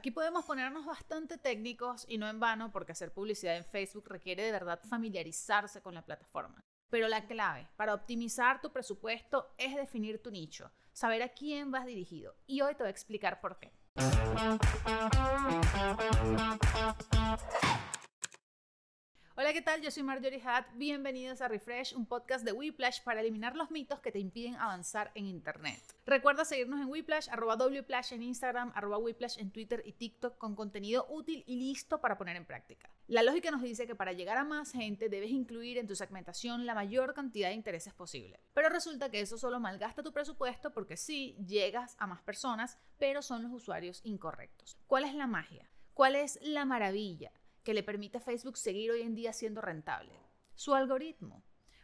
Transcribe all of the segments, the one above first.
Aquí podemos ponernos bastante técnicos y no en vano porque hacer publicidad en Facebook requiere de verdad familiarizarse con la plataforma. Pero la clave para optimizar tu presupuesto es definir tu nicho, saber a quién vas dirigido. Y hoy te voy a explicar por qué. Hola, ¿qué tal? Yo soy Marjorie Hatt. Bienvenidos a Refresh, un podcast de Whiplash para eliminar los mitos que te impiden avanzar en Internet. Recuerda seguirnos en Whiplash, arroba Wplash en Instagram, arroba Whiplash en Twitter y TikTok con contenido útil y listo para poner en práctica. La lógica nos dice que para llegar a más gente debes incluir en tu segmentación la mayor cantidad de intereses posible. Pero resulta que eso solo malgasta tu presupuesto porque sí, llegas a más personas, pero son los usuarios incorrectos. ¿Cuál es la magia? ¿Cuál es la maravilla? Que le permite a Facebook seguir hoy en día siendo rentable? Su algoritmo.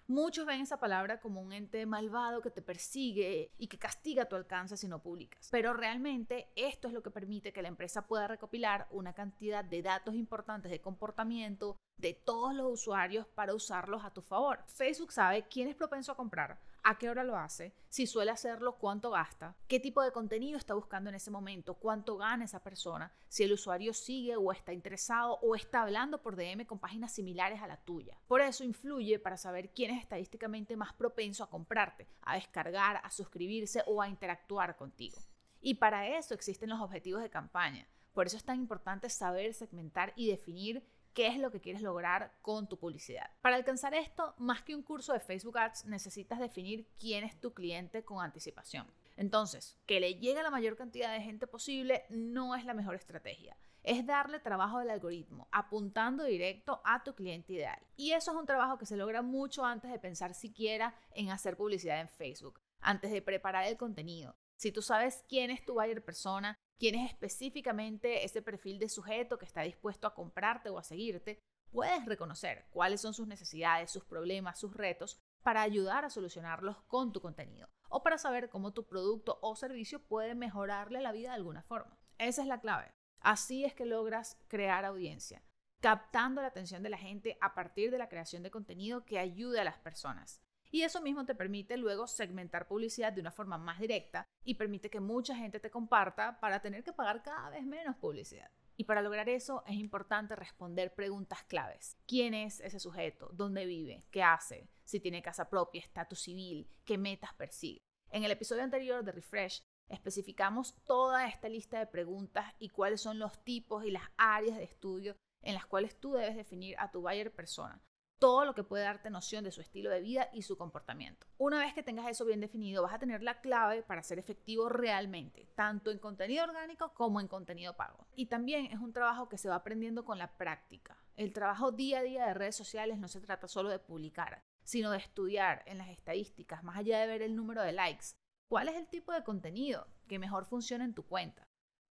Muchos ven esa palabra como un ente malvado que te persigue y que castiga tu alcance si no publicas. Pero realmente esto es lo que permite que la empresa pueda recopilar una cantidad de datos importantes de comportamiento de todos los usuarios para usarlos a tu favor. Facebook sabe quién es propenso a comprar, a qué hora lo hace, si suele hacerlo, cuánto gasta, qué tipo de contenido está buscando en ese momento, cuánto gana esa persona, si el usuario sigue o está interesado o está hablando por DM con páginas similares a la tuya. Por eso influye para saber quién es estadísticamente más propenso a comprarte, a descargar, a suscribirse o a interactuar contigo. Y para eso existen los objetivos de campaña. Por eso es tan importante saber segmentar y definir qué es lo que quieres lograr con tu publicidad. Para alcanzar esto, más que un curso de Facebook Ads, necesitas definir quién es tu cliente con anticipación. Entonces, que le llegue a la mayor cantidad de gente posible no es la mejor estrategia. Es darle trabajo al algoritmo, apuntando directo a tu cliente ideal. Y eso es un trabajo que se logra mucho antes de pensar siquiera en hacer publicidad en Facebook, antes de preparar el contenido. Si tú sabes quién es tu buyer persona, quién es específicamente ese perfil de sujeto que está dispuesto a comprarte o a seguirte, puedes reconocer cuáles son sus necesidades, sus problemas, sus retos para ayudar a solucionarlos con tu contenido o para saber cómo tu producto o servicio puede mejorarle la vida de alguna forma. Esa es la clave. Así es que logras crear audiencia, captando la atención de la gente a partir de la creación de contenido que ayude a las personas. Y eso mismo te permite luego segmentar publicidad de una forma más directa y permite que mucha gente te comparta para tener que pagar cada vez menos publicidad. Y para lograr eso es importante responder preguntas claves. ¿Quién es ese sujeto? ¿Dónde vive? ¿Qué hace? Si tiene casa propia, estatus civil, qué metas persigue. En el episodio anterior de Refresh especificamos toda esta lista de preguntas y cuáles son los tipos y las áreas de estudio en las cuales tú debes definir a tu buyer persona todo lo que puede darte noción de su estilo de vida y su comportamiento. Una vez que tengas eso bien definido, vas a tener la clave para ser efectivo realmente, tanto en contenido orgánico como en contenido pago. Y también es un trabajo que se va aprendiendo con la práctica. El trabajo día a día de redes sociales no se trata solo de publicar, sino de estudiar en las estadísticas, más allá de ver el número de likes, cuál es el tipo de contenido que mejor funciona en tu cuenta.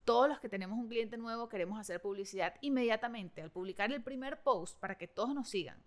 Todos los que tenemos un cliente nuevo queremos hacer publicidad inmediatamente al publicar el primer post para que todos nos sigan.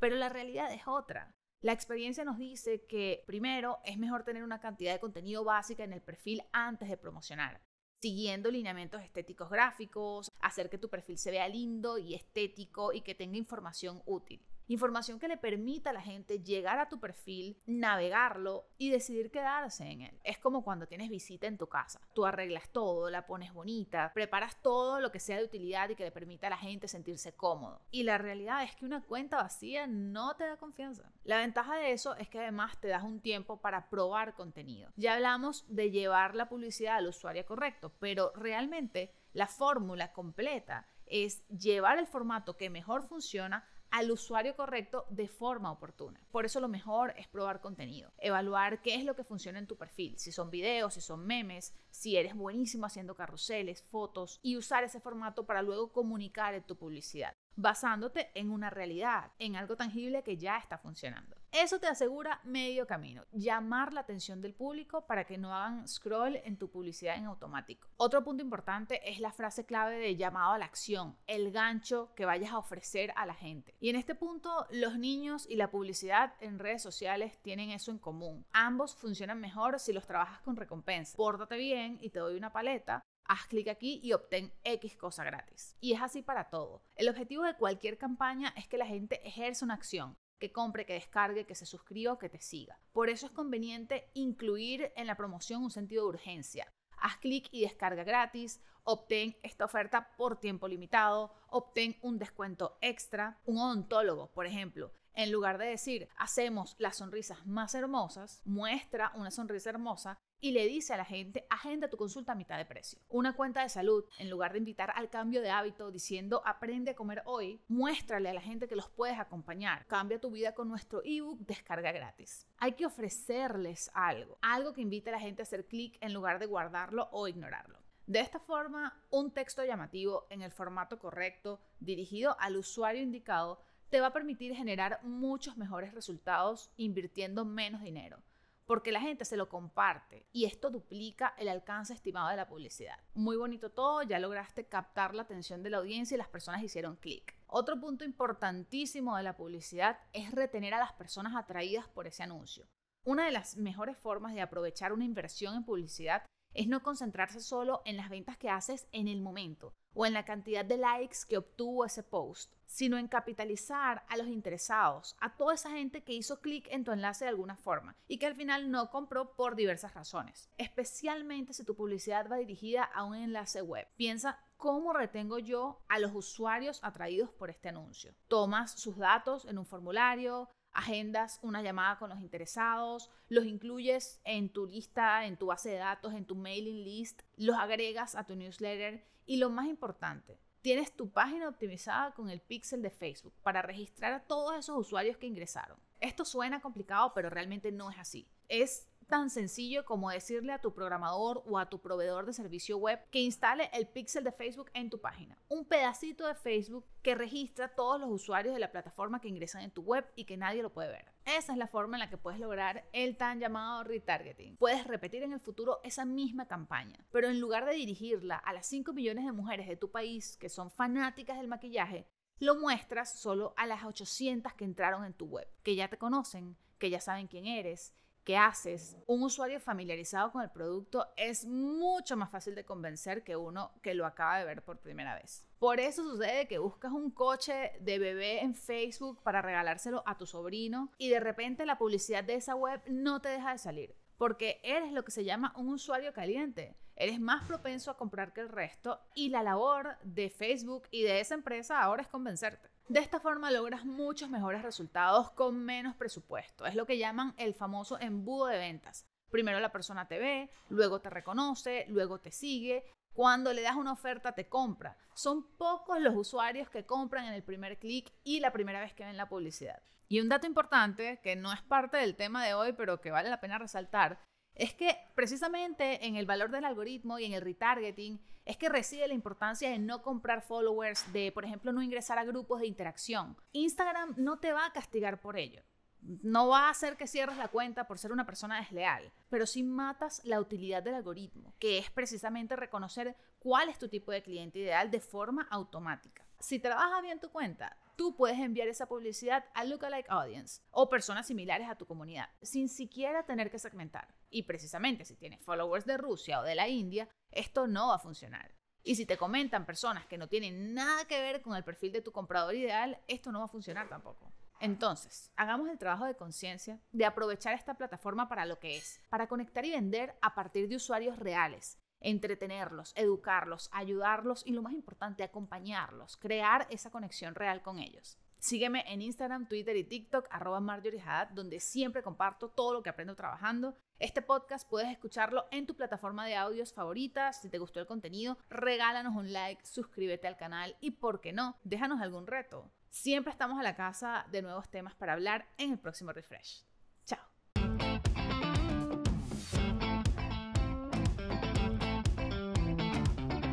Pero la realidad es otra. La experiencia nos dice que primero es mejor tener una cantidad de contenido básica en el perfil antes de promocionar, siguiendo lineamientos estéticos gráficos, hacer que tu perfil se vea lindo y estético y que tenga información útil. Información que le permita a la gente llegar a tu perfil, navegarlo y decidir quedarse en él. Es como cuando tienes visita en tu casa. Tú arreglas todo, la pones bonita, preparas todo lo que sea de utilidad y que le permita a la gente sentirse cómodo. Y la realidad es que una cuenta vacía no te da confianza. La ventaja de eso es que además te das un tiempo para probar contenido. Ya hablamos de llevar la publicidad al usuario correcto, pero realmente la fórmula completa es llevar el formato que mejor funciona al usuario correcto de forma oportuna. Por eso lo mejor es probar contenido, evaluar qué es lo que funciona en tu perfil, si son videos, si son memes, si eres buenísimo haciendo carruseles, fotos y usar ese formato para luego comunicar en tu publicidad basándote en una realidad, en algo tangible que ya está funcionando. Eso te asegura medio camino, llamar la atención del público para que no hagan scroll en tu publicidad en automático. Otro punto importante es la frase clave de llamado a la acción, el gancho que vayas a ofrecer a la gente. Y en este punto, los niños y la publicidad en redes sociales tienen eso en común. Ambos funcionan mejor si los trabajas con recompensa. Pórtate bien y te doy una paleta haz clic aquí y obtén X cosa gratis. Y es así para todo. El objetivo de cualquier campaña es que la gente ejerza una acción, que compre, que descargue, que se suscriba o que te siga. Por eso es conveniente incluir en la promoción un sentido de urgencia. haz clic y descarga gratis, obtén esta oferta por tiempo limitado, obtén un descuento extra, un odontólogo, por ejemplo. En lugar de decir, hacemos las sonrisas más hermosas, muestra una sonrisa hermosa y le dice a la gente, agenda tu consulta a mitad de precio. Una cuenta de salud, en lugar de invitar al cambio de hábito diciendo, aprende a comer hoy, muéstrale a la gente que los puedes acompañar. Cambia tu vida con nuestro ebook, descarga gratis. Hay que ofrecerles algo, algo que invite a la gente a hacer clic en lugar de guardarlo o ignorarlo. De esta forma, un texto llamativo en el formato correcto, dirigido al usuario indicado, te va a permitir generar muchos mejores resultados invirtiendo menos dinero porque la gente se lo comparte y esto duplica el alcance estimado de la publicidad. Muy bonito todo, ya lograste captar la atención de la audiencia y las personas hicieron clic. Otro punto importantísimo de la publicidad es retener a las personas atraídas por ese anuncio. Una de las mejores formas de aprovechar una inversión en publicidad es no concentrarse solo en las ventas que haces en el momento o en la cantidad de likes que obtuvo ese post, sino en capitalizar a los interesados, a toda esa gente que hizo clic en tu enlace de alguna forma y que al final no compró por diversas razones, especialmente si tu publicidad va dirigida a un enlace web. Piensa ¿Cómo retengo yo a los usuarios atraídos por este anuncio? Tomas sus datos en un formulario, agendas una llamada con los interesados, los incluyes en tu lista, en tu base de datos, en tu mailing list, los agregas a tu newsletter y lo más importante, tienes tu página optimizada con el pixel de Facebook para registrar a todos esos usuarios que ingresaron. Esto suena complicado, pero realmente no es así. Es tan sencillo como decirle a tu programador o a tu proveedor de servicio web que instale el pixel de Facebook en tu página. Un pedacito de Facebook que registra todos los usuarios de la plataforma que ingresan en tu web y que nadie lo puede ver. Esa es la forma en la que puedes lograr el tan llamado retargeting. Puedes repetir en el futuro esa misma campaña, pero en lugar de dirigirla a las 5 millones de mujeres de tu país que son fanáticas del maquillaje, lo muestras solo a las 800 que entraron en tu web, que ya te conocen, que ya saben quién eres, que haces, un usuario familiarizado con el producto es mucho más fácil de convencer que uno que lo acaba de ver por primera vez. Por eso sucede que buscas un coche de bebé en Facebook para regalárselo a tu sobrino y de repente la publicidad de esa web no te deja de salir, porque eres lo que se llama un usuario caliente. Eres más propenso a comprar que el resto y la labor de Facebook y de esa empresa ahora es convencerte. De esta forma logras muchos mejores resultados con menos presupuesto. Es lo que llaman el famoso embudo de ventas. Primero la persona te ve, luego te reconoce, luego te sigue. Cuando le das una oferta te compra. Son pocos los usuarios que compran en el primer clic y la primera vez que ven la publicidad. Y un dato importante, que no es parte del tema de hoy, pero que vale la pena resaltar, es que precisamente en el valor del algoritmo y en el retargeting es que reside la importancia de no comprar followers, de por ejemplo no ingresar a grupos de interacción. Instagram no te va a castigar por ello. No va a hacer que cierres la cuenta por ser una persona desleal, pero sí matas la utilidad del algoritmo, que es precisamente reconocer cuál es tu tipo de cliente ideal de forma automática. Si trabajas bien tu cuenta, tú puedes enviar esa publicidad a lookalike audience o personas similares a tu comunidad, sin siquiera tener que segmentar. Y precisamente si tienes followers de Rusia o de la India, esto no va a funcionar. Y si te comentan personas que no tienen nada que ver con el perfil de tu comprador ideal, esto no va a funcionar tampoco. Entonces, hagamos el trabajo de conciencia de aprovechar esta plataforma para lo que es, para conectar y vender a partir de usuarios reales, entretenerlos, educarlos, ayudarlos y lo más importante, acompañarlos, crear esa conexión real con ellos. Sígueme en Instagram, Twitter y TikTok, arroba Marjorie donde siempre comparto todo lo que aprendo trabajando. Este podcast puedes escucharlo en tu plataforma de audios favorita. Si te gustó el contenido, regálanos un like, suscríbete al canal y, ¿por qué no? Déjanos algún reto. Siempre estamos a la casa de nuevos temas para hablar en el próximo refresh.